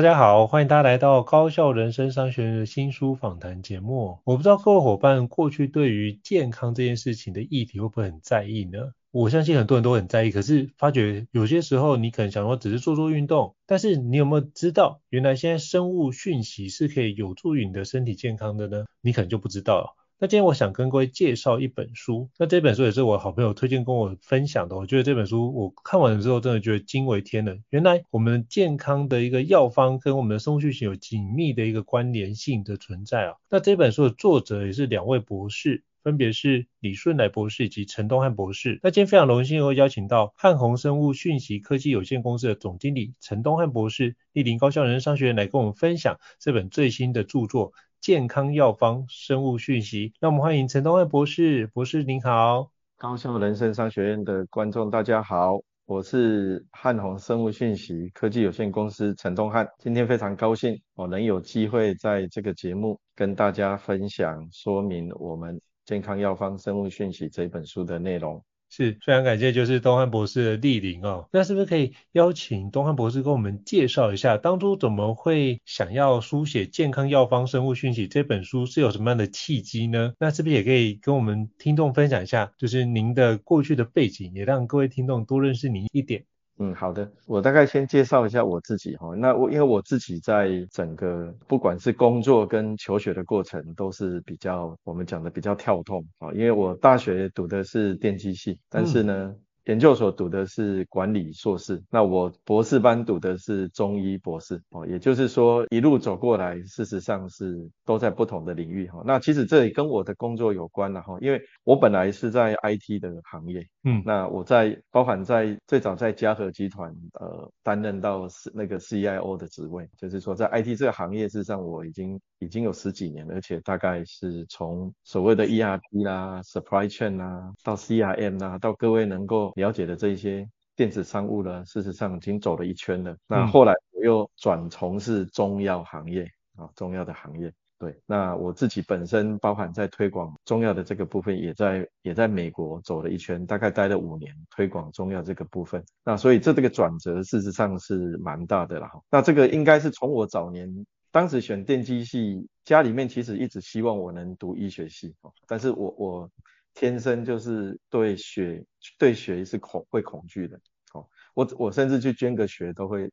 大家好，欢迎大家来到高效人生商学院的新书访谈节目。我不知道各位伙伴过去对于健康这件事情的议题会不会很在意呢？我相信很多人都很在意，可是发觉有些时候你可能想说只是做做运动，但是你有没有知道，原来现在生物讯息是可以有助于你的身体健康的呢？你可能就不知道了。那今天我想跟各位介绍一本书，那这本书也是我好朋友推荐跟我分享的。我觉得这本书我看完了之后，真的觉得惊为天人。原来我们健康的一个药方跟我们的生物讯息有紧密的一个关联性的存在啊。那这本书的作者也是两位博士，分别是李顺来博士以及陈东汉博士。那今天非常荣幸会邀请到汉宏生物讯息科技有限公司的总经理陈东汉博士，莅临高校人商学院来跟我们分享这本最新的著作。健康药方生物讯息，那我们欢迎陈东汉博士。博士您好，高效人生商学院的观众大家好，我是汉宏生物讯息科技有限公司陈东汉。今天非常高兴，我能有机会在这个节目跟大家分享说明我们健康药方生物讯息这本书的内容。是，非常感谢，就是东汉博士的莅临哦。那是不是可以邀请东汉博士跟我们介绍一下，当初怎么会想要书写《健康药方生物讯息》这本书是有什么样的契机呢？那是不是也可以跟我们听众分享一下，就是您的过去的背景，也让各位听众多认识您一点。嗯，好的，我大概先介绍一下我自己哈。那我因为我自己在整个不管是工作跟求学的过程，都是比较我们讲的比较跳动啊。因为我大学读的是电机系，但是呢。嗯研究所读的是管理硕士，那我博士班读的是中医博士哦，也就是说一路走过来，事实上是都在不同的领域哈。那其实这也跟我的工作有关了哈，因为我本来是在 IT 的行业，嗯，那我在包含在最早在嘉禾集团呃担任到是那个 CIO 的职位，就是说在 IT 这个行业，事实上我已经已经有十几年了，而且大概是从所谓的 ERP 啦、Supply Chain 啦到 CRM 啦，到各位能够。了解的这一些电子商务呢，事实上已经走了一圈了。那后来我又转从事中药行业啊，中药的行业。对，那我自己本身包含在推广中药的这个部分，也在也在美国走了一圈，大概待了五年，推广中药这个部分。那所以这这个转折事实上是蛮大的了哈。那这个应该是从我早年当时选电机系，家里面其实一直希望我能读医学系，但是我我。天生就是对血对血是恐会恐惧的，哦，我我甚至去捐个血都会，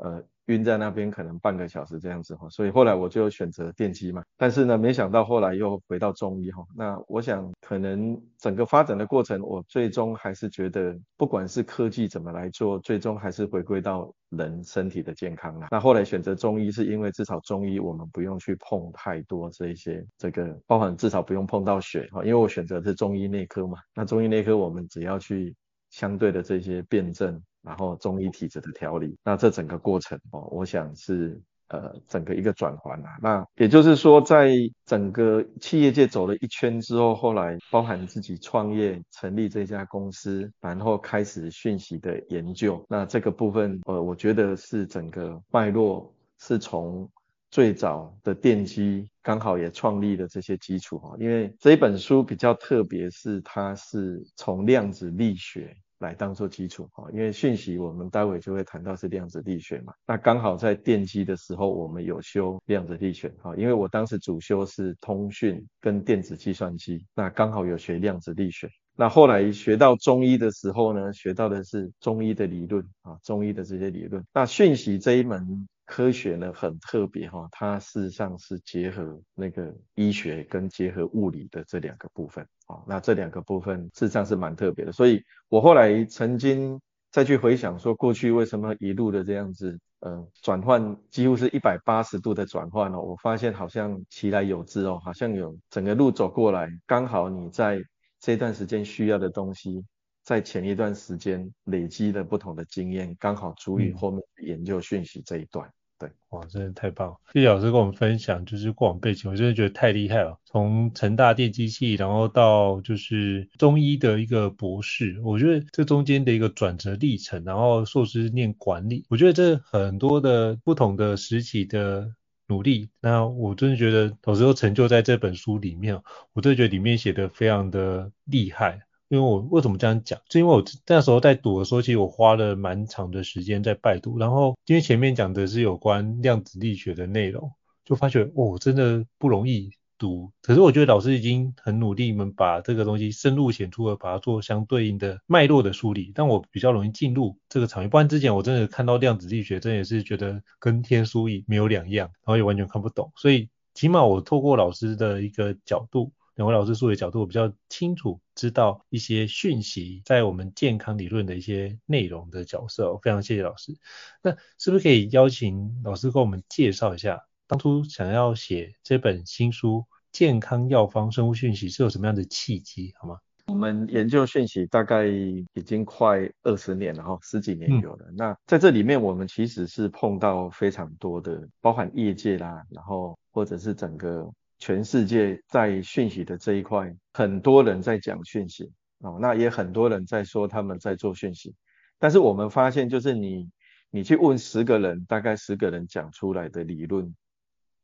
呃。晕在那边可能半个小时这样子哈，所以后来我就选择电机嘛。但是呢，没想到后来又回到中医哈。那我想可能整个发展的过程，我最终还是觉得，不管是科技怎么来做，最终还是回归到人身体的健康啦。那后来选择中医，是因为至少中医我们不用去碰太多这一些这个，包含至少不用碰到血哈，因为我选择是中医内科嘛。那中医内科我们只要去相对的这些辨证。然后中医体质的调理，那这整个过程哦，我想是呃整个一个转换啊。那也就是说，在整个企业界走了一圈之后，后来包含自己创业成立这家公司，然后开始讯息的研究。那这个部分呃，我觉得是整个脉络是从最早的奠基刚好也创立了这些基础哈，因为这一本书比较特别，是它是从量子力学来当做基础哈，因为讯息我们待会就会谈到是量子力学嘛，那刚好在电机的时候我们有修量子力学哈，因为我当时主修是通讯跟电子计算机，那刚好有学量子力学，那后来学到中医的时候呢，学到的是中医的理论啊，中医的这些理论，那讯息这一门。科学呢很特别哈，它事实上是结合那个医学跟结合物理的这两个部分啊。那这两个部分事实上是蛮特别的，所以我后来曾经再去回想说，过去为什么一路的这样子，呃，转换几乎是一百八十度的转换哦，我发现好像其来有之哦，好像有整个路走过来，刚好你在这段时间需要的东西。在前一段时间累积的不同的经验，刚好足以后面研究讯息这一段。嗯、对，哇，真的太棒了！谢谢老师跟我们分享，就是过往背景，我真的觉得太厉害了。从成大电机系，然后到就是中医的一个博士，我觉得这中间的一个转折历程，然后硕士念管理，我觉得这很多的不同的时期的努力，那我真的觉得有时候成就在这本书里面，我真的觉得里面写的非常的厉害。因为我为什么这样讲？是因为我那时候在读的时候，其实我花了蛮长的时间在拜读。然后因为前面讲的是有关量子力学的内容，就发觉哦，真的不容易读。可是我觉得老师已经很努力，你们把这个东西深入浅出的把它做相对应的脉络的梳理，但我比较容易进入这个场域。不然之前我真的看到量子力学，真的也是觉得跟天书一没有两样，然后也完全看不懂。所以起码我透过老师的一个角度。两位老师说的角度，我比较清楚知道一些讯息在我们健康理论的一些内容的角色，非常谢谢老师。那是不是可以邀请老师跟我们介绍一下，当初想要写这本新书《健康药方生物讯息》是有什么样的契机，好吗？我们研究讯息大概已经快二十年了哈，十几年有了。嗯、那在这里面，我们其实是碰到非常多的，包含业界啦，然后或者是整个。全世界在讯息的这一块，很多人在讲讯息哦，那也很多人在说他们在做讯息，但是我们发现，就是你你去问十个人，大概十个人讲出来的理论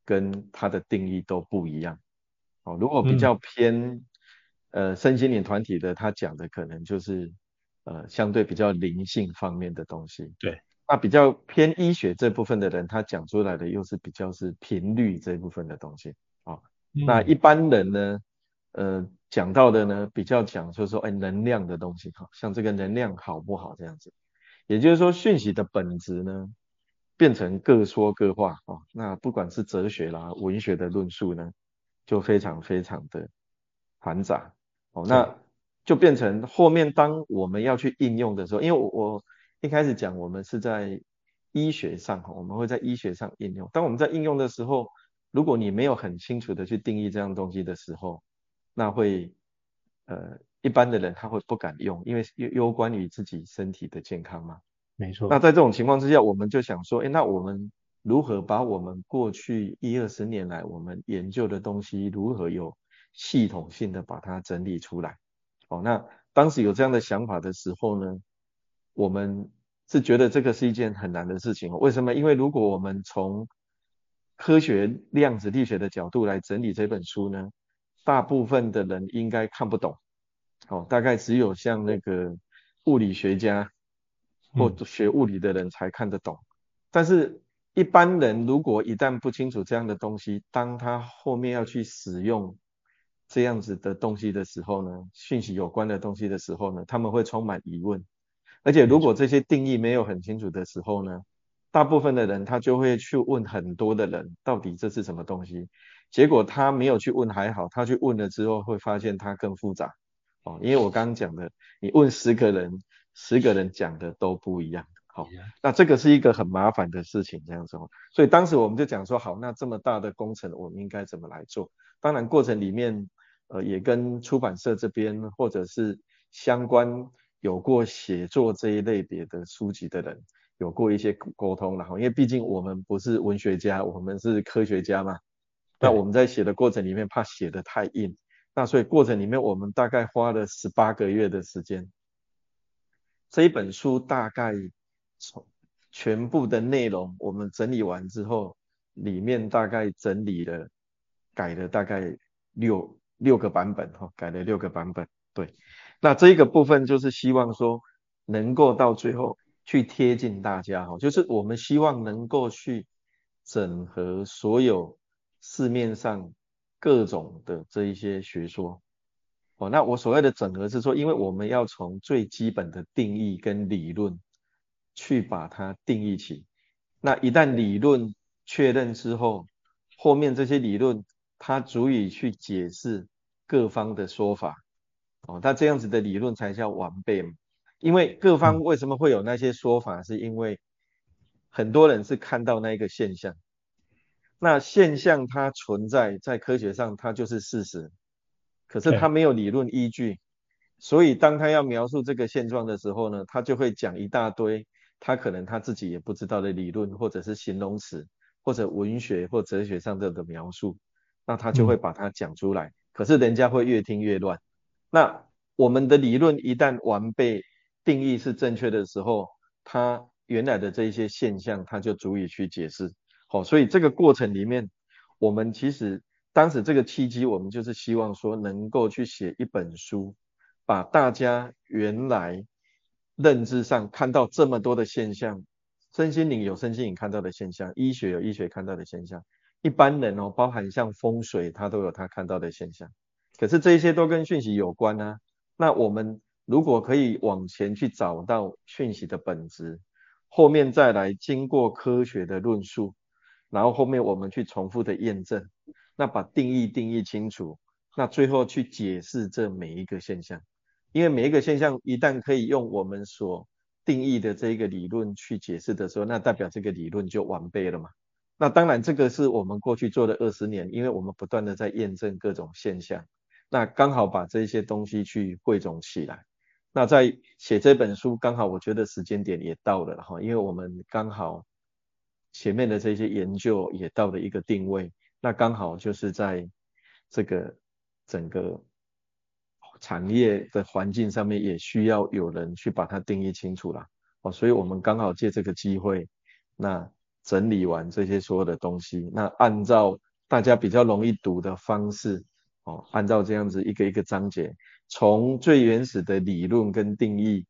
跟他的定义都不一样哦。如果比较偏、嗯、呃身心灵团体的，他讲的可能就是呃相对比较灵性方面的东西。对，那比较偏医学这部分的人，他讲出来的又是比较是频率这部分的东西。那一般人呢，呃，讲到的呢，比较讲就是说，哎，能量的东西，哈，像这个能量好不好这样子，也就是说，讯息的本质呢，变成各说各话，哦，那不管是哲学啦、文学的论述呢，就非常非常的繁杂，哦，那就变成后面当我们要去应用的时候，因为我我一开始讲我们是在医学上哈，我们会在医学上应用，当我们在应用的时候。如果你没有很清楚的去定义这样东西的时候，那会呃一般的人他会不敢用，因为攸攸关于自己身体的健康嘛。没错。那在这种情况之下，我们就想说，哎，那我们如何把我们过去一二十年来我们研究的东西，如何有系统性的把它整理出来？哦，那当时有这样的想法的时候呢，我们是觉得这个是一件很难的事情。为什么？因为如果我们从科学量子力学的角度来整理这本书呢，大部分的人应该看不懂，哦，大概只有像那个物理学家或学物理的人才看得懂。嗯、但是，一般人如果一旦不清楚这样的东西，当他后面要去使用这样子的东西的时候呢，讯息有关的东西的时候呢，他们会充满疑问。而且，如果这些定义没有很清楚的时候呢，大部分的人他就会去问很多的人，到底这是什么东西？结果他没有去问还好，他去问了之后会发现它更复杂哦。因为我刚刚讲的，你问十个人，十个人讲的都不一样。好、哦，那这个是一个很麻烦的事情，这样子。所以当时我们就讲说，好，那这么大的工程，我们应该怎么来做？当然过程里面，呃，也跟出版社这边或者是相关有过写作这一类别的书籍的人。有过一些沟通，然后因为毕竟我们不是文学家，我们是科学家嘛。那我们在写的过程里面，怕写得太硬，那所以过程里面我们大概花了十八个月的时间。这一本书大概从全部的内容我们整理完之后，里面大概整理了改了大概六六个版本哈，改了六个版本。对，那这一个部分就是希望说能够到最后去贴近大家哈，就是我们希望能够去整合所有市面上各种的这一些学说。哦，那我所谓的整合是说，因为我们要从最基本的定义跟理论去把它定义起。那一旦理论确认之后，后面这些理论它足以去解释各方的说法。哦，那这样子的理论才叫完备嘛。因为各方为什么会有那些说法，是因为很多人是看到那个现象。那现象它存在在科学上，它就是事实。可是它没有理论依据，所以当他要描述这个现状的时候呢，他就会讲一大堆他可能他自己也不知道的理论，或者是形容词，或者文学或哲学上的的描述，那他就会把它讲出来。可是人家会越听越乱。那我们的理论一旦完备，定义是正确的时候，它原来的这一些现象，它就足以去解释。好，所以这个过程里面，我们其实。当时这个契机，我们就是希望说能够去写一本书，把大家原来认知上看到这么多的现象，身心灵有身心灵看到的现象，医学有医学看到的现象，一般人哦，包含像风水，他都有他看到的现象。可是这些都跟讯息有关啊。那我们如果可以往前去找到讯息的本质，后面再来经过科学的论述，然后后面我们去重复的验证。那把定义定义清楚，那最后去解释这每一个现象，因为每一个现象一旦可以用我们所定义的这一个理论去解释的时候，那代表这个理论就完备了嘛。那当然这个是我们过去做了二十年，因为我们不断的在验证各种现象，那刚好把这些东西去汇总起来。那在写这本书，刚好我觉得时间点也到了哈，因为我们刚好前面的这些研究也到了一个定位。那刚好就是在这个整个产业的环境上面，也需要有人去把它定义清楚了哦，所以我们刚好借这个机会，那整理完这些所有的东西，那按照大家比较容易读的方式哦，按照这样子一个一个章节，从最原始的理论跟定义，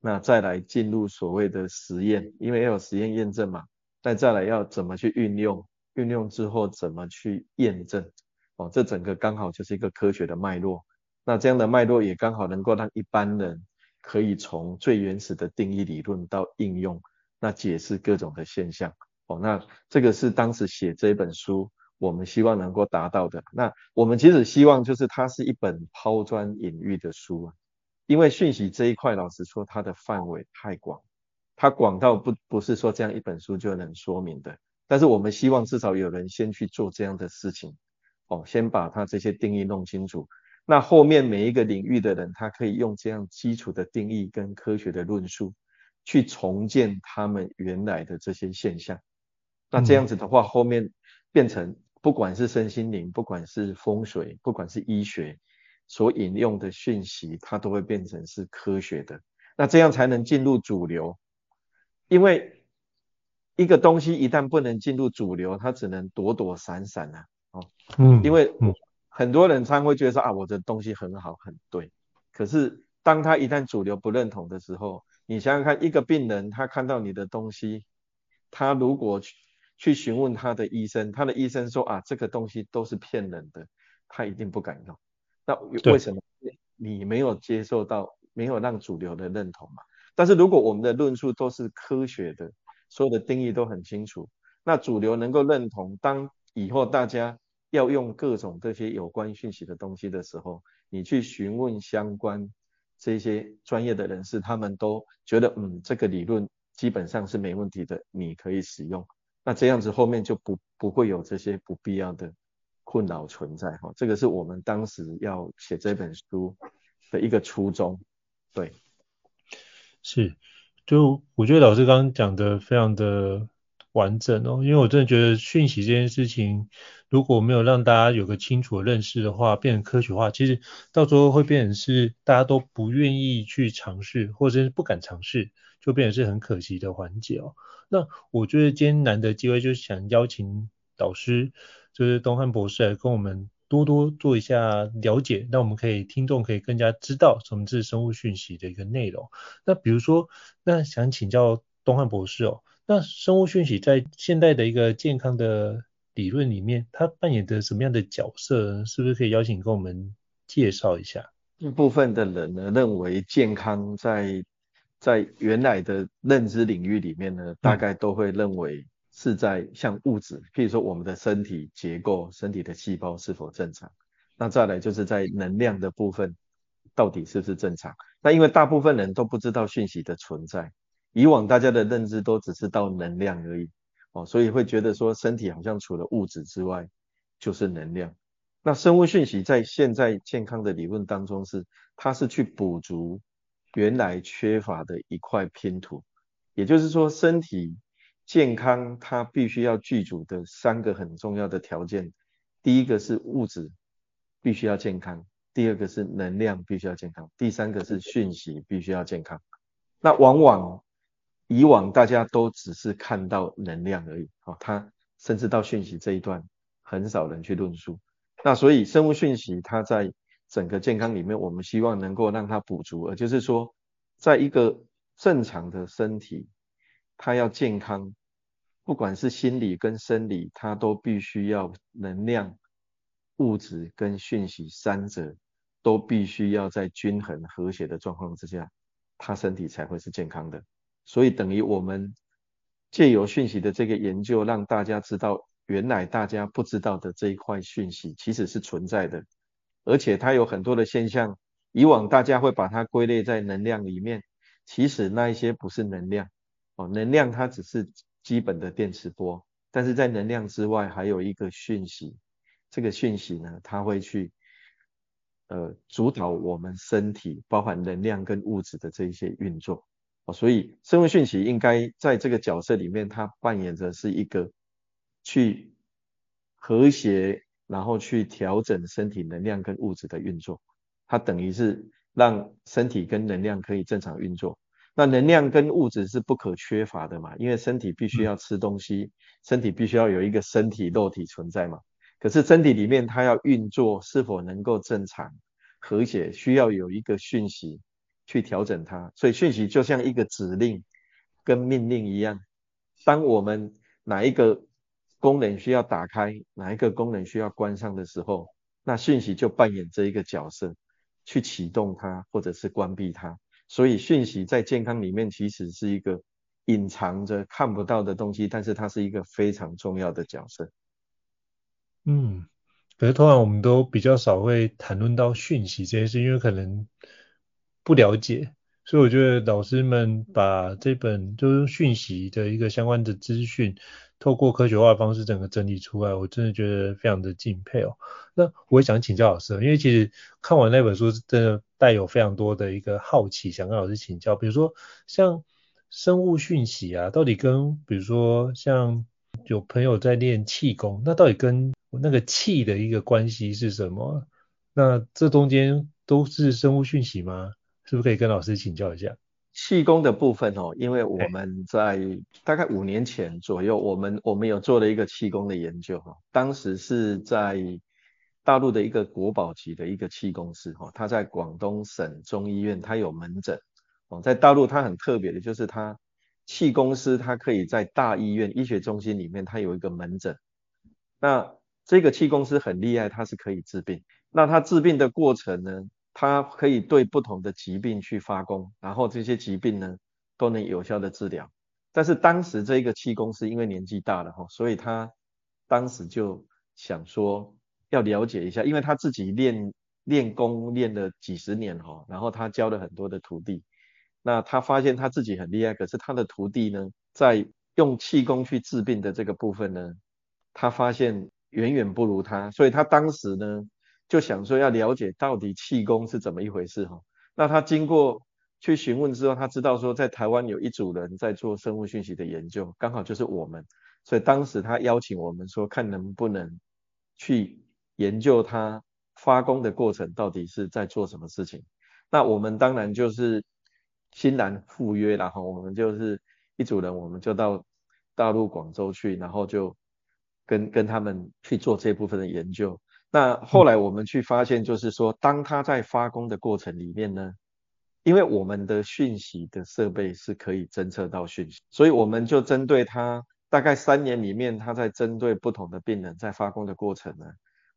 那再来进入所谓的实验，因为要有实验验证嘛，那再来要怎么去运用。运用之后怎么去验证？哦，这整个刚好就是一个科学的脉络。那这样的脉络也刚好能够让一般人可以从最原始的定义理论到应用，那解释各种的现象。哦，那这个是当时写这一本书我们希望能够达到的。那我们其实希望就是它是一本抛砖引玉的书啊，因为讯息这一块，老实说它的范围太广，它广到不不是说这样一本书就能说明的。但是我们希望至少有人先去做这样的事情，哦，先把它这些定义弄清楚。那后面每一个领域的人，他可以用这样基础的定义跟科学的论述，去重建他们原来的这些现象。那这样子的话，后面变成不管是身心灵，不管是风水，不管是医学，所引用的讯息，它都会变成是科学的。那这样才能进入主流，因为。一个东西一旦不能进入主流，它只能躲躲闪闪啊，哦，嗯，因为很多人常会觉得说啊，我的东西很好很对，可是当他一旦主流不认同的时候，你想想看，一个病人他看到你的东西，他如果去去询问他的医生，他的医生说啊，这个东西都是骗人的，他一定不敢用。那为什么？你没有接受到，没有让主流的认同嘛？但是如果我们的论述都是科学的。所有的定义都很清楚，那主流能够认同。当以后大家要用各种这些有关讯息的东西的时候，你去询问相关这些专业的人士，他们都觉得嗯，这个理论基本上是没问题的，你可以使用。那这样子后面就不不会有这些不必要的困扰存在哈。这个是我们当时要写这本书的一个初衷，对，是。就我觉得老师刚刚讲的非常的完整哦，因为我真的觉得讯息这件事情，如果没有让大家有个清楚的认识的话，变成科学化，其实到最后会变成是大家都不愿意去尝试，或者是不敢尝试，就变成是很可惜的环节哦。那我觉得今天难得机会，就是想邀请导师，就是东汉博士来跟我们多多做一下了解，那我们可以听众可以更加知道什么是生物讯息的一个内容。那比如说，那想请教东汉博士哦。那生物讯息在现代的一个健康的理论里面，它扮演的什么样的角色？是不是可以邀请跟我们介绍一下？一部分的人呢，认为健康在在原来的认知领域里面呢，大概都会认为是在像物质，譬如说我们的身体结构、身体的细胞是否正常。那再来就是在能量的部分，到底是不是正常？那因为大部分人都不知道讯息的存在。以往大家的认知都只是到能量而已，哦，所以会觉得说身体好像除了物质之外就是能量。那生物讯息在现在健康的理论当中是，它是去补足原来缺乏的一块拼图。也就是说，身体健康它必须要具足的三个很重要的条件：第一个是物质必须要健康，第二个是能量必须要健康，第三个是讯息必须要健康。那往往以往大家都只是看到能量而已，哦，它甚至到讯息这一段很少人去论述。那所以生物讯息它在整个健康里面，我们希望能够让它补足，也就是说，在一个正常的身体，它要健康，不管是心理跟生理，它都必须要能量、物质跟讯息三者都必须要在均衡和谐的状况之下，它身体才会是健康的。所以等于我们借由讯息的这个研究，让大家知道原来大家不知道的这一块讯息其实是存在的，而且它有很多的现象，以往大家会把它归类在能量里面，其实那一些不是能量哦，能量它只是基本的电磁波，但是在能量之外还有一个讯息，这个讯息呢，它会去呃主导我们身体，包含能量跟物质的这一些运作。所以生物讯息应该在这个角色里面，它扮演着是一个去和谐，然后去调整身体能量跟物质的运作。它等于是让身体跟能量可以正常运作。那能量跟物质是不可缺乏的嘛，因为身体必须要吃东西，身体必须要有一个身体肉体存在嘛。可是身体里面它要运作是否能够正常和谐，需要有一个讯息。去调整它，所以讯息就像一个指令跟命令一样。当我们哪一个功能需要打开，哪一个功能需要关上的时候，那讯息就扮演这一个角色，去启动它或者是关闭它。所以讯息在健康里面其实是一个隐藏着看不到的东西，但是它是一个非常重要的角色。嗯，可是通常我们都比较少会谈论到讯息这件事，因为可能。不了解，所以我觉得老师们把这本就是讯息的一个相关的资讯，透过科学化的方式整个整理出来，我真的觉得非常的敬佩哦。那我也想请教老师，因为其实看完那本书，真的带有非常多的一个好奇，想跟老师请教。比如说像生物讯息啊，到底跟比如说像有朋友在练气功，那到底跟那个气的一个关系是什么？那这中间都是生物讯息吗？是不是可以跟老师请教一下气功的部分哦？因为我们在大概五年前左右，我们我们有做了一个气功的研究哈。当时是在大陆的一个国宝级的一个气功师哈，他在广东省中医院，他有门诊哦。在大陆他很特别的就是他气功师他可以在大医院医学中心里面他有一个门诊。那这个气功师很厉害，他是可以治病。那他治病的过程呢？它可以对不同的疾病去发功，然后这些疾病呢都能有效的治疗。但是当时这个气功师因为年纪大了哈，所以他当时就想说要了解一下，因为他自己练练功练了几十年哈，然后他教了很多的徒弟，那他发现他自己很厉害，可是他的徒弟呢，在用气功去治病的这个部分呢，他发现远远不如他，所以他当时呢。就想说要了解到底气功是怎么一回事哈，那他经过去询问之后，他知道说在台湾有一组人在做生物讯息的研究，刚好就是我们，所以当时他邀请我们说，看能不能去研究他发功的过程到底是在做什么事情。那我们当然就是欣然赴约，然后我们就是一组人，我们就到大陆广州去，然后就跟跟他们去做这部分的研究。那后来我们去发现，就是说，当他在发功的过程里面呢，因为我们的讯息的设备是可以侦测到讯息，所以我们就针对他。大概三年里面，他在针对不同的病人在发功的过程呢，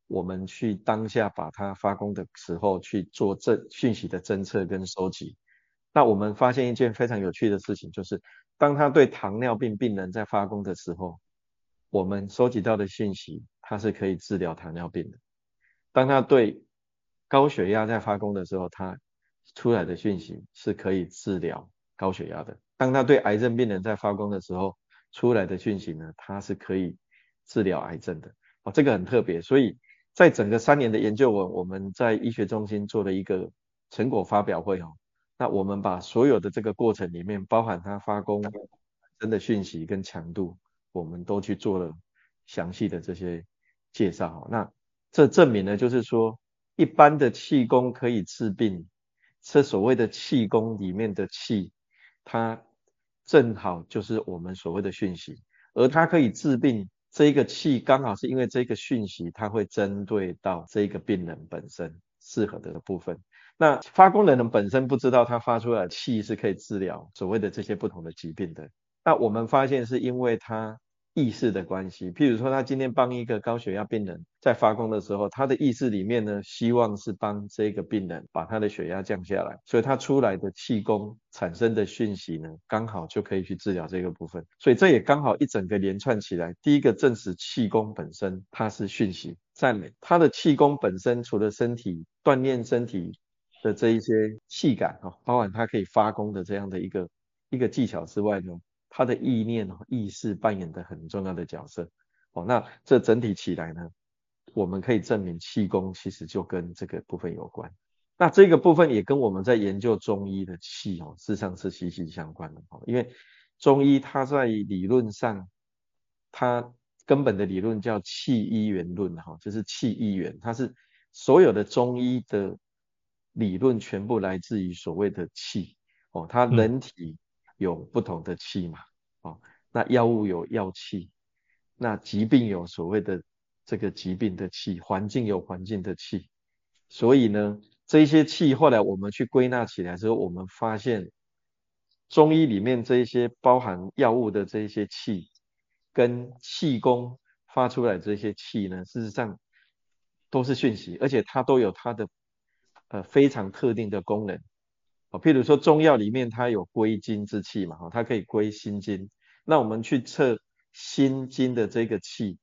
我们去当下把他发功的时候去做这讯息的侦测跟收集。那我们发现一件非常有趣的事情，就是当他对糖尿病病人在发功的时候，我们收集到的讯息，它是可以治疗糖尿病的；当它对高血压在发功的时候，它出来的讯息是可以治疗高血压的；当它对癌症病人在发功的时候，出来的讯息呢，它是可以治疗癌症的哦，这个很特别。所以在整个三年的研究文，我们在医学中心做了一个成果发表会哦。那我们把所有的这个过程里面，包含它发功真的讯息跟强度，我们都去做了详细的这些介绍。那这证明呢，就是说一般的气功可以治病，这所谓的气功里面的气，它。正好就是我们所谓的讯息，而它可以治病，这一个气刚好是因为这个讯息，它会针对到这个病人本身适合的部分。那发功的人本身不知道他发出来的气是可以治疗所谓的这些不同的疾病的。那我们发现是因为他。意识的关系，譬如说他今天帮一个高血压病人在发功的时候，他的意识里面呢，希望是帮这个病人把他的血压降下来，所以他出来的气功产生的讯息呢，刚好就可以去治疗这个部分，所以这也刚好一整个连串起来，第一个证实气功本身它是讯息，赞美他的气功本身除了身体锻炼身体的这一些气感啊，包含他可以发功的这样的一个一个技巧之外呢。他的意念、意识扮演的很重要的角色，哦，那这整体起来呢，我们可以证明气功其实就跟这个部分有关。那这个部分也跟我们在研究中医的气哦，事实上是息息相关的哦。因为中医它在理论上，它根本的理论叫气一元论哈，就是气一元，它是所有的中医的理论全部来自于所谓的气哦，它人体。有不同的气嘛，哦，那药物有药气，那疾病有所谓的这个疾病的气，环境有环境的气，所以呢，这些气后来我们去归纳起来之后，我们发现中医里面这一些包含药物的这些气，跟气功发出来这些气呢，事实上都是讯息，而且它都有它的呃非常特定的功能。哦，譬如说中药里面它有归经之气嘛，哈，它可以归心经。那我们去测心经的这个气，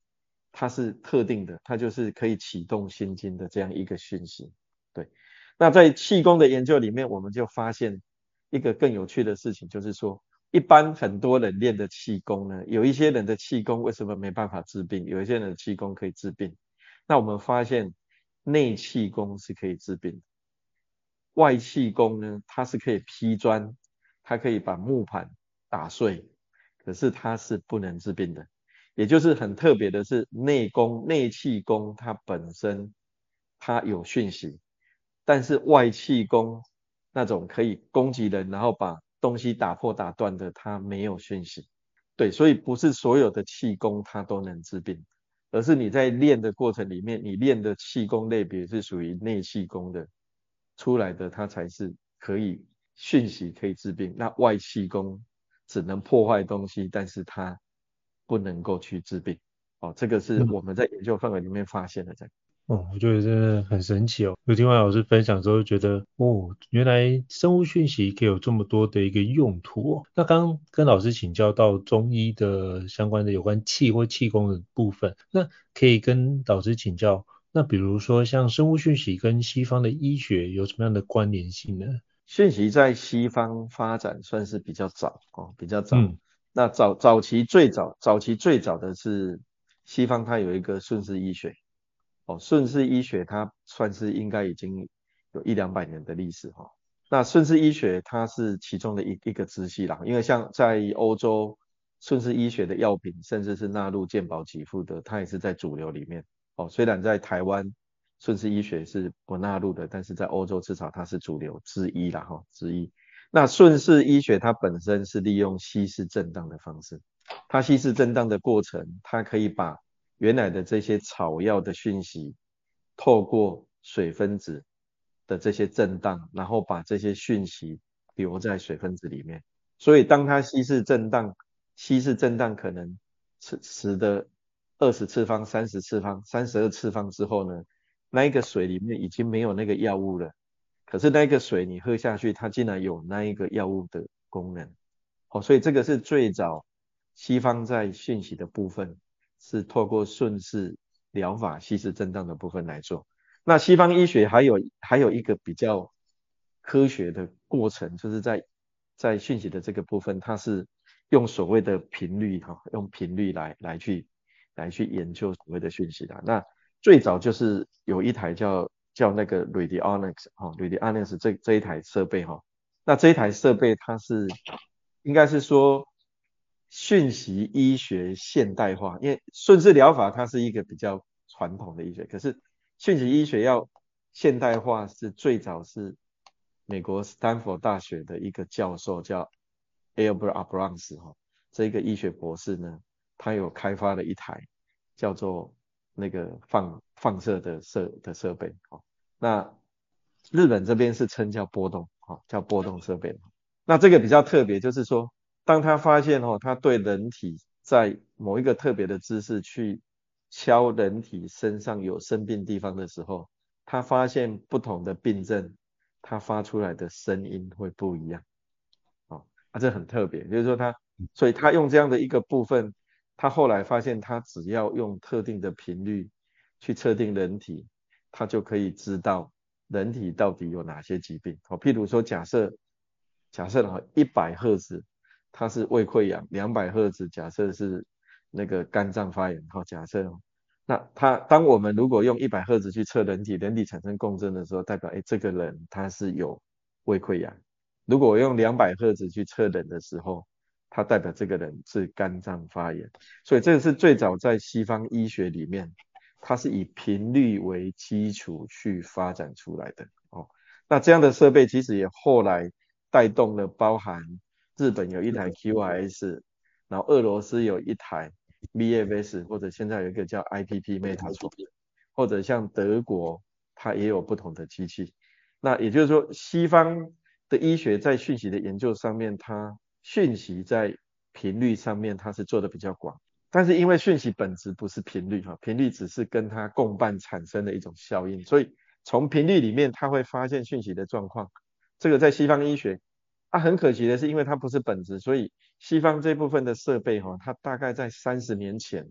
它是特定的，它就是可以启动心经的这样一个讯息。对，那在气功的研究里面，我们就发现一个更有趣的事情，就是说，一般很多人练的气功呢，有一些人的气功为什么没办法治病？有一些人的气功可以治病。那我们发现内气功是可以治病的。外气功呢，它是可以劈砖，它可以把木盘打碎，可是它是不能治病的。也就是很特别的是，内功、内气功它本身它有讯息，但是外气功那种可以攻击人，然后把东西打破、打断的，它没有讯息。对，所以不是所有的气功它都能治病，而是你在练的过程里面，你练的气功类别是属于内气功的。出来的它才是可以讯息可以治病，那外气功只能破坏东西，但是它不能够去治病。哦，这个是我们在研究范围里面发现的。这样、嗯。哦，我觉得真的很神奇哦。有听完老师分享之后，觉得哦，原来生物讯息可以有这么多的一个用途哦。那刚刚跟老师请教到中医的相关的有关气或气功的部分，那可以跟老师请教。那比如说，像生物讯息跟西方的医学有什么样的关联性呢？讯息在西方发展算是比较早哦，比较早。嗯、那早早期最早早期最早的是西方，它有一个顺势医学哦，顺势医学它算是应该已经有一两百年的历史哈、哦。那顺势医学它是其中的一一个支系啦，因为像在欧洲顺势医学的药品，甚至是纳入健保给付的，它也是在主流里面。哦，虽然在台湾顺势医学是不纳入的，但是在欧洲至少它是主流之一啦，哈，之一。那顺势医学它本身是利用稀释震荡的方式，它稀释震荡的过程，它可以把原来的这些草药的讯息，透过水分子的这些震荡，然后把这些讯息留在水分子里面。所以当它稀释震荡，稀释震荡可能十十的二十次方、三十次方、三十二次方之后呢，那一个水里面已经没有那个药物了。可是那个水你喝下去，它竟然有那一个药物的功能。哦，所以这个是最早西方在讯息的部分是透过顺势疗法稀释震荡的部分来做。那西方医学还有还有一个比较科学的过程，就是在在讯息的这个部分，它是用所谓的频率哈，用频率来来去来去研究所谓的讯息的。那最早就是有一台叫叫那个 Radionics 哈，Radionics 这这一台设备哈，那这一台设备它是应该是说讯息医学现代化，因为顺势疗法它是一个比较传统的医学，可是讯息医学要现代化是最早是。美国斯坦福大学的一个教授叫 Albert Abrams 哈，这个医学博士呢，他有开发了一台叫做那个放放射的设的设备哦。那日本这边是称叫波动哦，叫波动设备。那这个比较特别，就是说，当他发现哦，他对人体在某一个特别的姿势去敲人体身上有生病地方的时候，他发现不同的病症。它发出来的声音会不一样，哦，啊，这很特别，就是说他，所以他用这样的一个部分，他后来发现，他只要用特定的频率去测定人体，他就可以知道人体到底有哪些疾病。哦，譬如说假设，假设的话，一百赫兹它是胃溃疡，两百赫兹假设是那个肝脏发炎，好，假设。那他，当我们如果用一百赫兹去测人体，人体产生共振的时候，代表，哎，这个人他是有胃溃疡。如果我用两百赫兹去测人的时候，它代表这个人是肝脏发炎。所以这个是最早在西方医学里面，它是以频率为基础去发展出来的。哦，那这样的设备其实也后来带动了，包含日本有一台 QRS，然后俄罗斯有一台。VFS 或者现在有一个叫 IPP Metatron，或者像德国，它也有不同的机器。那也就是说，西方的医学在讯息的研究上面，它讯息在频率上面它是做的比较广。但是因为讯息本质不是频率哈，频率只是跟它共伴产生的一种效应，所以从频率里面它会发现讯息的状况。这个在西方医学。它、啊、很可惜的是，因为它不是本质，所以西方这部分的设备哈，它大概在三十年前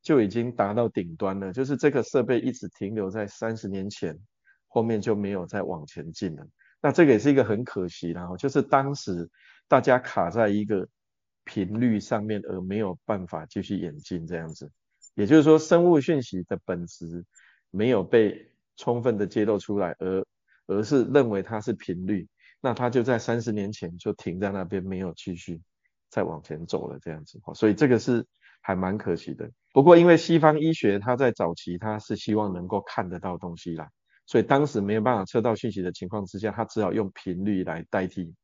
就已经达到顶端了。就是这个设备一直停留在三十年前，后面就没有再往前进了。那这个也是一个很可惜的哈，就是当时大家卡在一个频率上面，而没有办法继续演进这样子。也就是说，生物讯息的本质没有被充分的揭露出来，而而是认为它是频率。那它就在三十年前就停在那边，没有继续再往前走了，这样子，所以这个是还蛮可惜的。不过因为西方医学它在早期它是希望能够看得到东西啦，所以当时没有办法测到讯息的情况之下，它只好用频率来代替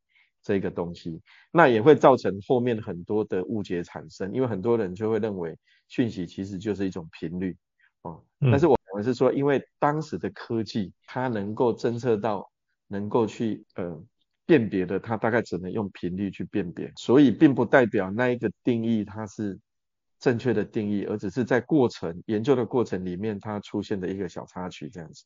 这个东西，那也会造成后面很多的误解产生，因为很多人就会认为讯息其实就是一种频率，哦，但是我们是说，因为当时的科技它能够侦测到。能够去呃辨别的，它大概只能用频率去辨别，所以并不代表那一个定义它是正确的定义，而只是在过程研究的过程里面它出现的一个小插曲这样子。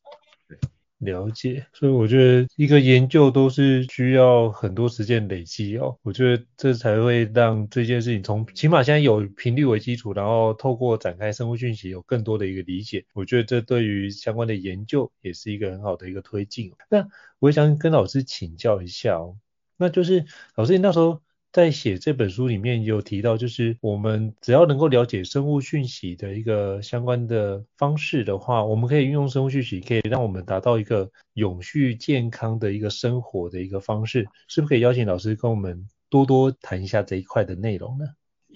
对。了解，所以我觉得一个研究都是需要很多时间累积哦，我觉得这才会让这件事情从起码现在有频率为基础，然后透过展开生物讯息有更多的一个理解，我觉得这对于相关的研究也是一个很好的一个推进。那我也想跟老师请教一下哦，那就是老师你那时候。在写这本书里面有提到，就是我们只要能够了解生物讯息的一个相关的方式的话，我们可以运用生物讯息，可以让我们达到一个永续健康的一个生活的一个方式。是不是可以邀请老师跟我们多多谈一下这一块的内容呢？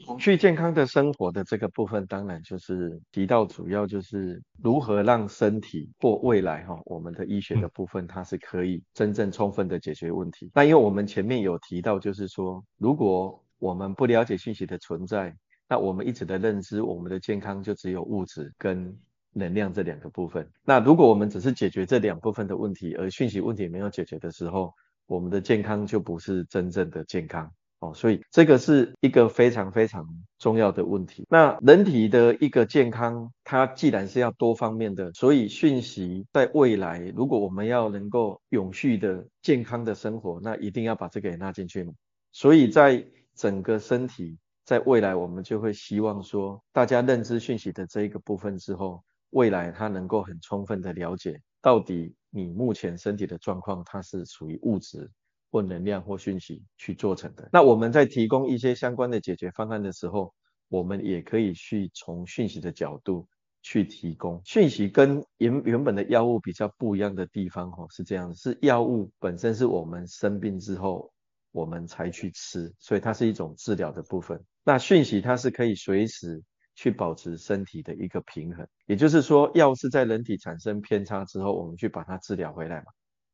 永续健康的生活的这个部分，当然就是提到主要就是如何让身体或未来哈，我们的医学的部分，它是可以真正充分的解决问题。那因为我们前面有提到，就是说，如果我们不了解讯息的存在，那我们一直的认知，我们的健康就只有物质跟能量这两个部分。那如果我们只是解决这两部分的问题，而讯息问题没有解决的时候，我们的健康就不是真正的健康哦。所以这个是一个非常非常重要的问题。那人体的一个健康，它既然是要多方面的，所以讯息在未来，如果我们要能够永续的健康的生活，那一定要把这个也纳进去嘛。所以在整个身体，在未来我们就会希望说，大家认知讯息的这一个部分之后。未来它能够很充分的了解，到底你目前身体的状况，它是属于物质或能量或讯息去做成的。那我们在提供一些相关的解决方案的时候，我们也可以去从讯息的角度去提供。讯息跟原原本的药物比较不一样的地方，哦，是这样，是药物本身是我们生病之后我们才去吃，所以它是一种治疗的部分。那讯息它是可以随时。去保持身体的一个平衡，也就是说，药是在人体产生偏差之后，我们去把它治疗回来嘛。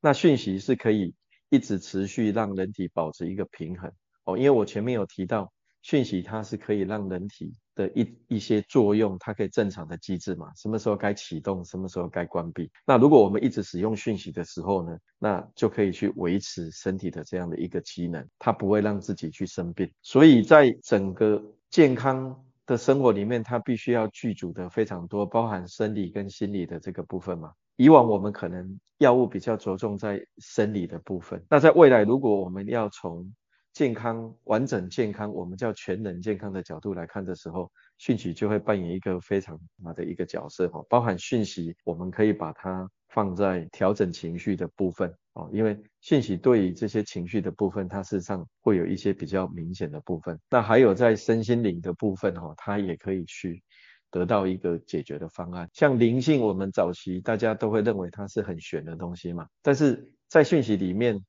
那讯息是可以一直持续让人体保持一个平衡哦，因为我前面有提到，讯息它是可以让人体的一一些作用，它可以正常的机制嘛，什么时候该启动，什么时候该关闭。那如果我们一直使用讯息的时候呢，那就可以去维持身体的这样的一个机能，它不会让自己去生病。所以在整个健康的生活里面，它必须要具足的非常多，包含生理跟心理的这个部分嘛。以往我们可能药物比较着重在生理的部分，那在未来，如果我们要从健康、完整健康，我们叫全能健康的角度来看的时候，讯息就会扮演一个非常大的一个角色哈。包含讯息，我们可以把它放在调整情绪的部分。哦，因为讯息对于这些情绪的部分，它事实上会有一些比较明显的部分。那还有在身心灵的部分，哈，它也可以去得到一个解决的方案。像灵性，我们早期大家都会认为它是很玄的东西嘛，但是在讯息里面。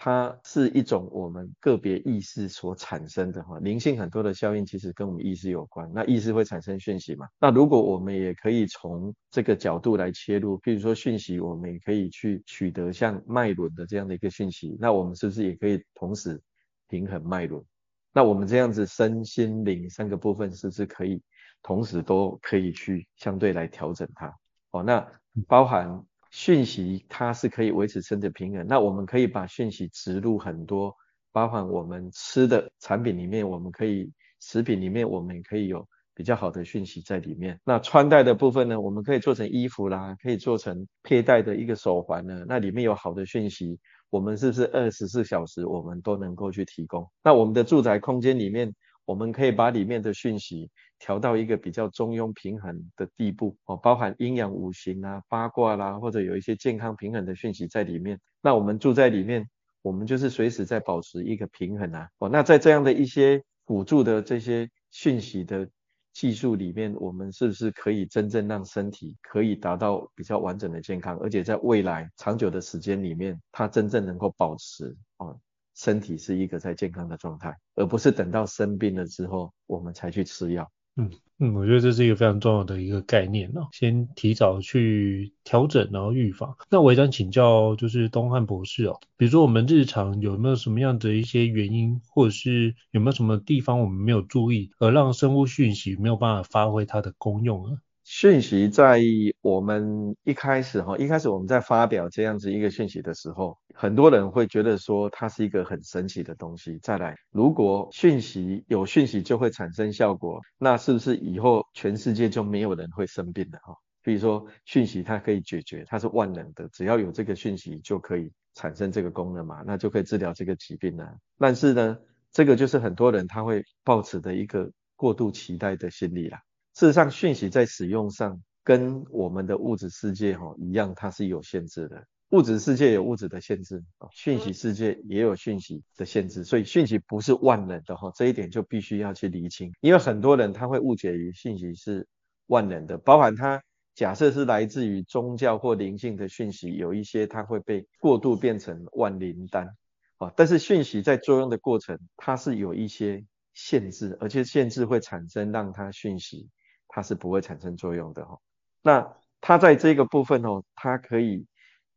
它是一种我们个别意识所产生的哈，灵性很多的效应其实跟我们意识有关，那意识会产生讯息嘛？那如果我们也可以从这个角度来切入，譬如说讯息，我们也可以去取得像脉轮的这样的一个讯息，那我们是不是也可以同时平衡脉轮？那我们这样子身心灵三个部分是不是可以同时都可以去相对来调整它？哦，那包含。讯息它是可以维持身体平衡，那我们可以把讯息植入很多，包含我们吃的产品里面，我们可以食品里面，我们可以有比较好的讯息在里面。那穿戴的部分呢，我们可以做成衣服啦，可以做成佩戴的一个手环呢，那里面有好的讯息，我们是不是二十四小时我们都能够去提供？那我们的住宅空间里面。我们可以把里面的讯息调到一个比较中庸平衡的地步哦，包含阴阳五行啊、八卦啦，或者有一些健康平衡的讯息在里面。那我们住在里面，我们就是随时在保持一个平衡啊。哦，那在这样的一些辅助的这些讯息的技术里面，我们是不是可以真正让身体可以达到比较完整的健康，而且在未来长久的时间里面，它真正能够保持哦。身体是一个在健康的状态，而不是等到生病了之后我们才去吃药。嗯嗯，我觉得这是一个非常重要的一个概念哦，先提早去调整，然后预防。那我也想请教，就是东汉博士哦，比如说我们日常有没有什么样的一些原因，或者是有没有什么地方我们没有注意，而让生物讯息没有办法发挥它的功用呢？讯息在我们一开始哈，一开始我们在发表这样子一个讯息的时候，很多人会觉得说它是一个很神奇的东西。再来，如果讯息有讯息就会产生效果，那是不是以后全世界就没有人会生病了哈？比如说讯息它可以解决，它是万能的，只要有这个讯息就可以产生这个功能嘛，那就可以治疗这个疾病了。但是呢，这个就是很多人他会抱持的一个过度期待的心理啦。事实上，讯息在使用上跟我们的物质世界哈一样，它是有限制的。物质世界有物质的限制，讯息世界也有讯息的限制，所以讯息不是万能的哈，这一点就必须要去厘清。因为很多人他会误解于讯息是万能的，包含他假设是来自于宗教或灵性的讯息，有一些它会被过度变成万灵丹啊。但是讯息在作用的过程，它是有一些限制，而且限制会产生让它讯息它是不会产生作用的哈。那它在这个部分哦，它可以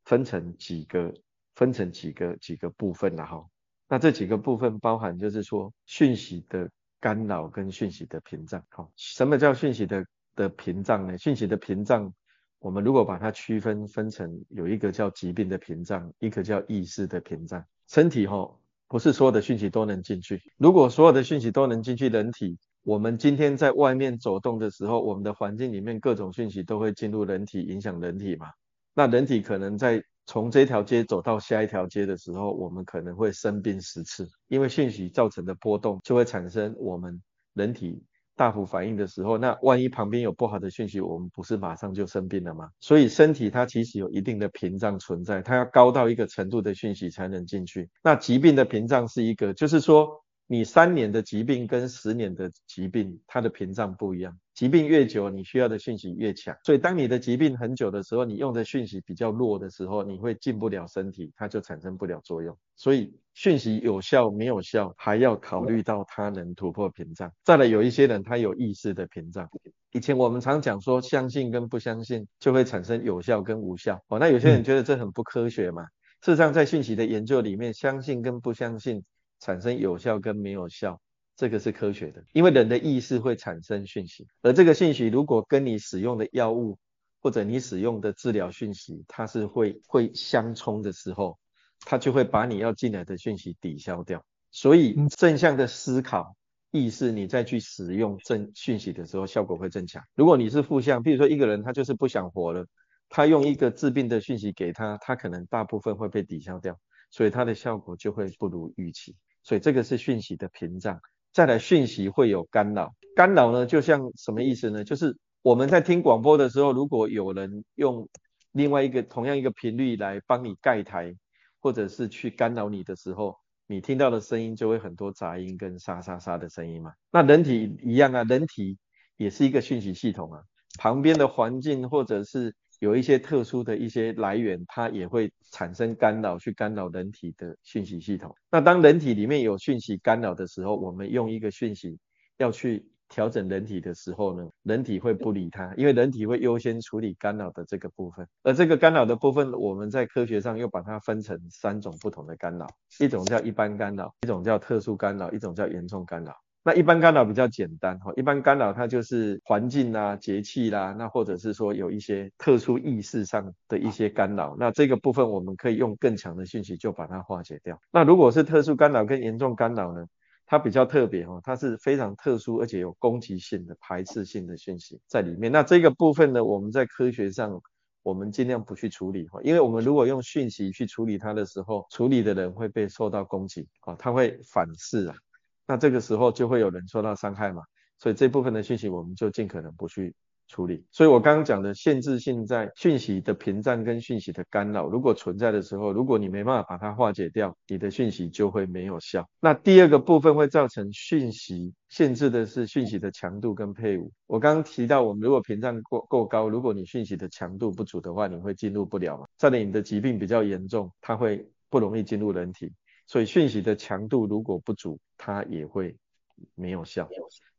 分成几个，分成几个几个部分了哈。那这几个部分包含就是说讯息的干扰跟讯息的屏障。好，什么叫讯息的的屏障呢？讯息的屏障，我们如果把它区分分成有一个叫疾病的屏障，一个叫意识的屏障。身体哈，不是所有的讯息都能进去。如果所有的讯息都能进去人体，我们今天在外面走动的时候，我们的环境里面各种讯息都会进入人体，影响人体嘛。那人体可能在从这条街走到下一条街的时候，我们可能会生病十次，因为讯息造成的波动就会产生我们人体大幅反应的时候，那万一旁边有不好的讯息，我们不是马上就生病了吗？所以身体它其实有一定的屏障存在，它要高到一个程度的讯息才能进去。那疾病的屏障是一个，就是说。你三年的疾病跟十年的疾病，它的屏障不一样。疾病越久，你需要的讯息越强。所以当你的疾病很久的时候，你用的讯息比较弱的时候，你会进不了身体，它就产生不了作用。所以讯息有效没有效，还要考虑到它能突破屏障。再来，有一些人他有意识的屏障。以前我们常讲说，相信跟不相信就会产生有效跟无效。哦，那有些人觉得这很不科学嘛？事实上，在讯息的研究里面，相信跟不相信。产生有效跟没有效，这个是科学的，因为人的意识会产生讯息，而这个讯息如果跟你使用的药物或者你使用的治疗讯息，它是会会相冲的时候，它就会把你要进来的讯息抵消掉。所以正向的思考意识，你再去使用正讯息的时候，效果会增强。如果你是负向，比如说一个人他就是不想活了，他用一个治病的讯息给他，他可能大部分会被抵消掉，所以他的效果就会不如预期。所以这个是讯息的屏障，再来讯息会有干扰，干扰呢就像什么意思呢？就是我们在听广播的时候，如果有人用另外一个同样一个频率来帮你盖台，或者是去干扰你的时候，你听到的声音就会很多杂音跟沙沙沙的声音嘛。那人体一样啊，人体也是一个讯息系统啊，旁边的环境或者是。有一些特殊的一些来源，它也会产生干扰，去干扰人体的讯息系统。那当人体里面有讯息干扰的时候，我们用一个讯息要去调整人体的时候呢，人体会不理它，因为人体会优先处理干扰的这个部分。而这个干扰的部分，我们在科学上又把它分成三种不同的干扰，一种叫一般干扰，一种叫特殊干扰，一种叫严重干扰。那一般干扰比较简单哈，一般干扰它就是环境啦、节气啦，那或者是说有一些特殊意识上的一些干扰，那这个部分我们可以用更强的讯息就把它化解掉。那如果是特殊干扰跟严重干扰呢，它比较特别哈，它是非常特殊而且有攻击性的、排斥性的讯息在里面。那这个部分呢，我们在科学上我们尽量不去处理哈，因为我们如果用讯息去处理它的时候，处理的人会被受到攻击啊，它会反噬啊。那这个时候就会有人受到伤害嘛，所以这部分的讯息我们就尽可能不去处理。所以我刚刚讲的限制性在讯息的屏障跟讯息的干扰，如果存在的时候，如果你没办法把它化解掉，你的讯息就会没有效。那第二个部分会造成讯息限制的是讯息的强度跟配伍。我刚刚提到，我们如果屏障过够高，如果你讯息的强度不足的话，你会进入不了嘛。再来你的疾病比较严重，它会不容易进入人体。所以讯息的强度如果不足，它也会没有效。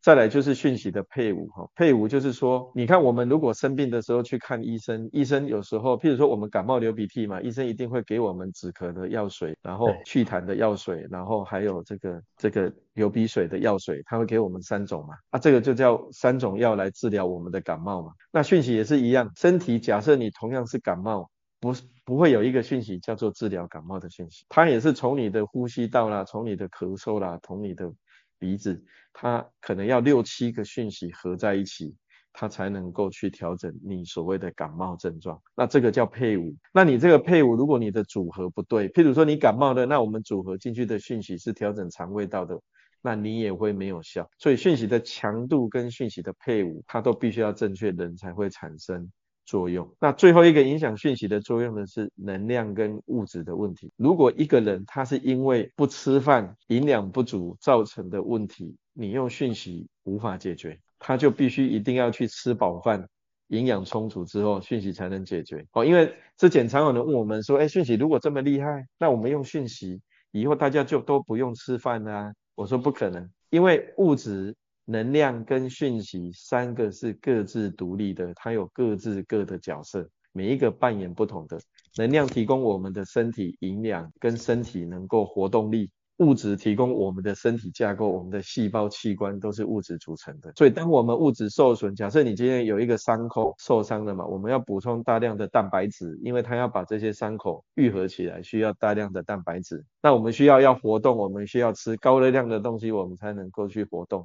再来就是讯息的配伍哈，配伍就是说，你看我们如果生病的时候去看医生，医生有时候，譬如说我们感冒流鼻涕嘛，医生一定会给我们止咳的药水，然后祛痰的药水，然后还有这个这个流鼻水的药水，他会给我们三种嘛，啊，这个就叫三种药来治疗我们的感冒嘛。那讯息也是一样，身体假设你同样是感冒。不不会有一个讯息叫做治疗感冒的讯息，它也是从你的呼吸道啦，从你的咳嗽啦，从你的鼻子，它可能要六七个讯息合在一起，它才能够去调整你所谓的感冒症状。那这个叫配伍。那你这个配伍，如果你的组合不对，譬如说你感冒的，那我们组合进去的讯息是调整肠胃道的，那你也会没有效。所以讯息的强度跟讯息的配伍，它都必须要正确，人才会产生。作用。那最后一个影响讯息的作用呢，是能量跟物质的问题。如果一个人他是因为不吃饭、营养不足造成的问题，你用讯息无法解决，他就必须一定要去吃饱饭、营养充足之后，讯息才能解决。哦，因为之前常有人问我们说，哎，讯息如果这么厉害，那我们用讯息以后大家就都不用吃饭啦？我说不可能。因为物质、能量跟讯息三个是各自独立的，它有各自各的角色，每一个扮演不同的。能量提供我们的身体营养跟身体能够活动力。物质提供我们的身体架构，我们的细胞器官都是物质组成的。所以，当我们物质受损，假设你今天有一个伤口受伤了嘛，我们要补充大量的蛋白质，因为它要把这些伤口愈合起来，需要大量的蛋白质。那我们需要要活动，我们需要吃高热量的东西，我们才能够去活动。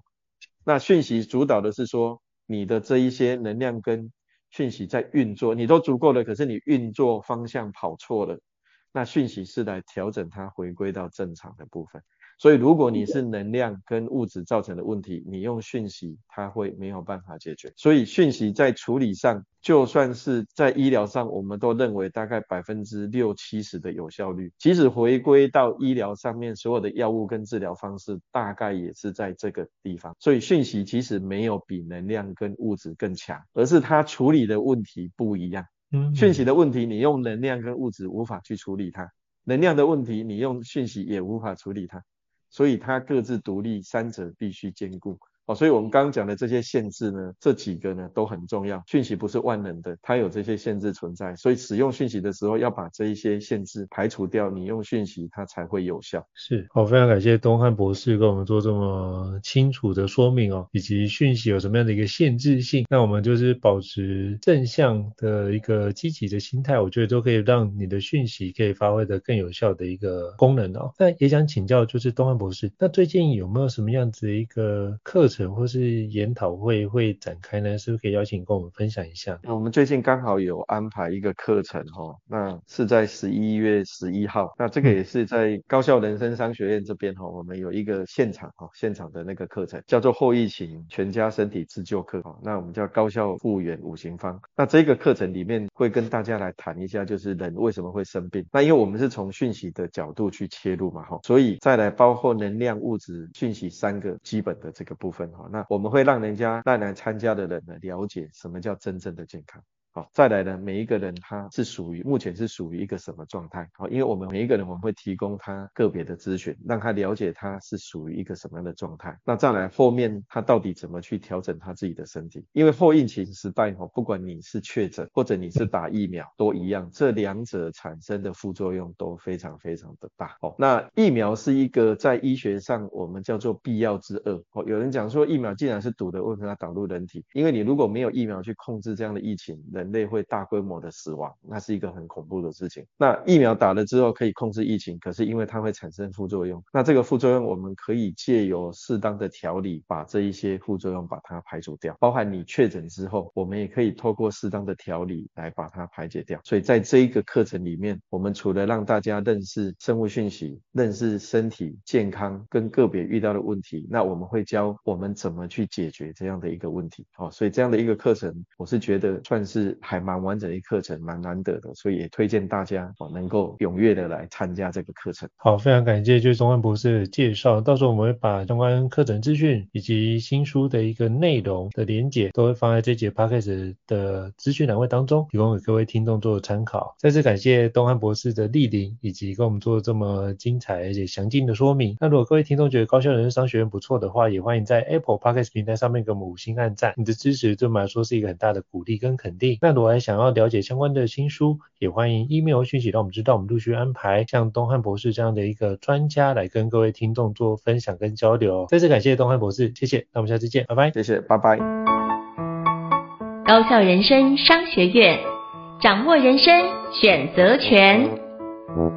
那讯息主导的是说，你的这一些能量跟讯息在运作，你都足够了，可是你运作方向跑错了。那讯息是来调整它回归到正常的部分，所以如果你是能量跟物质造成的问题，你用讯息它会没有办法解决。所以讯息在处理上，就算是在医疗上，我们都认为大概百分之六七十的有效率。即使回归到医疗上面，所有的药物跟治疗方式大概也是在这个地方。所以讯息其实没有比能量跟物质更强，而是它处理的问题不一样。嗯，讯息的问题，你用能量跟物质无法去处理它；能量的问题，你用讯息也无法处理它，所以它各自独立，三者必须兼顾。哦，所以我们刚刚讲的这些限制呢，这几个呢都很重要。讯息不是万能的，它有这些限制存在，所以使用讯息的时候要把这一些限制排除掉，你用讯息它才会有效。是，好，非常感谢东汉博士跟我们做这么清楚的说明哦，以及讯息有什么样的一个限制性。那我们就是保持正向的一个积极的心态，我觉得都可以让你的讯息可以发挥的更有效的一个功能哦。那也想请教，就是东汉博士，那最近有没有什么样子的一个课程？或是研讨会会展开呢？是不是可以邀请跟我们分享一下？那我们最近刚好有安排一个课程哈，那是在十一月十一号，那这个也是在高校人生商学院这边哈，我们有一个现场哈，现场的那个课程叫做后疫情全家身体自救课哈，那我们叫高校复原五行方。那这个课程里面会跟大家来谈一下，就是人为什么会生病？那因为我们是从讯息的角度去切入嘛哈，所以再来包括能量、物质、讯息三个基本的这个部分。好，那我们会让人家带来参加的人呢，了解什么叫真正的健康。好，再来呢，每一个人他是属于目前是属于一个什么状态？好，因为我们每一个人我们会提供他个别的咨询，让他了解他是属于一个什么样的状态。那再来后面他到底怎么去调整他自己的身体？因为后疫情时代哈，不管你是确诊或者你是打疫苗都一样，这两者产生的副作用都非常非常的大。哦，那疫苗是一个在医学上我们叫做必要之恶。哦，有人讲说疫苗既然是毒的，为什么要导入人体？因为你如果没有疫苗去控制这样的疫情，人。人类会大规模的死亡，那是一个很恐怖的事情。那疫苗打了之后可以控制疫情，可是因为它会产生副作用，那这个副作用我们可以借由适当的调理，把这一些副作用把它排除掉。包含你确诊之后，我们也可以透过适当的调理来把它排解掉。所以在这一个课程里面，我们除了让大家认识生物讯息、认识身体健康跟个别遇到的问题，那我们会教我们怎么去解决这样的一个问题。哦，所以这样的一个课程，我是觉得算是。还蛮完整的一课程，蛮难得的，所以也推荐大家哦能够踊跃的来参加这个课程。好，非常感谢就是东汉博士的介绍，到时候我们会把相关课程资讯以及新书的一个内容的连结都会放在这节 podcast 的资讯栏位当中，提供给各位听众做参考。再次感谢东汉博士的莅临以及跟我们做这么精彩而且详尽的说明。那如果各位听众觉得高校人商学院不错的话，也欢迎在 Apple Podcast 平台上面给我们五星按赞，你的支持对我们来说是一个很大的鼓励跟肯定。那如果还想要了解相关的新书，也欢迎 email 讯息让我们知道，我们陆续安排像东汉博士这样的一个专家来跟各位听众做分享跟交流。再次感谢东汉博士，谢谢，那我们下次见，拜拜。谢谢，拜拜。高校人生商学院，掌握人生选择权。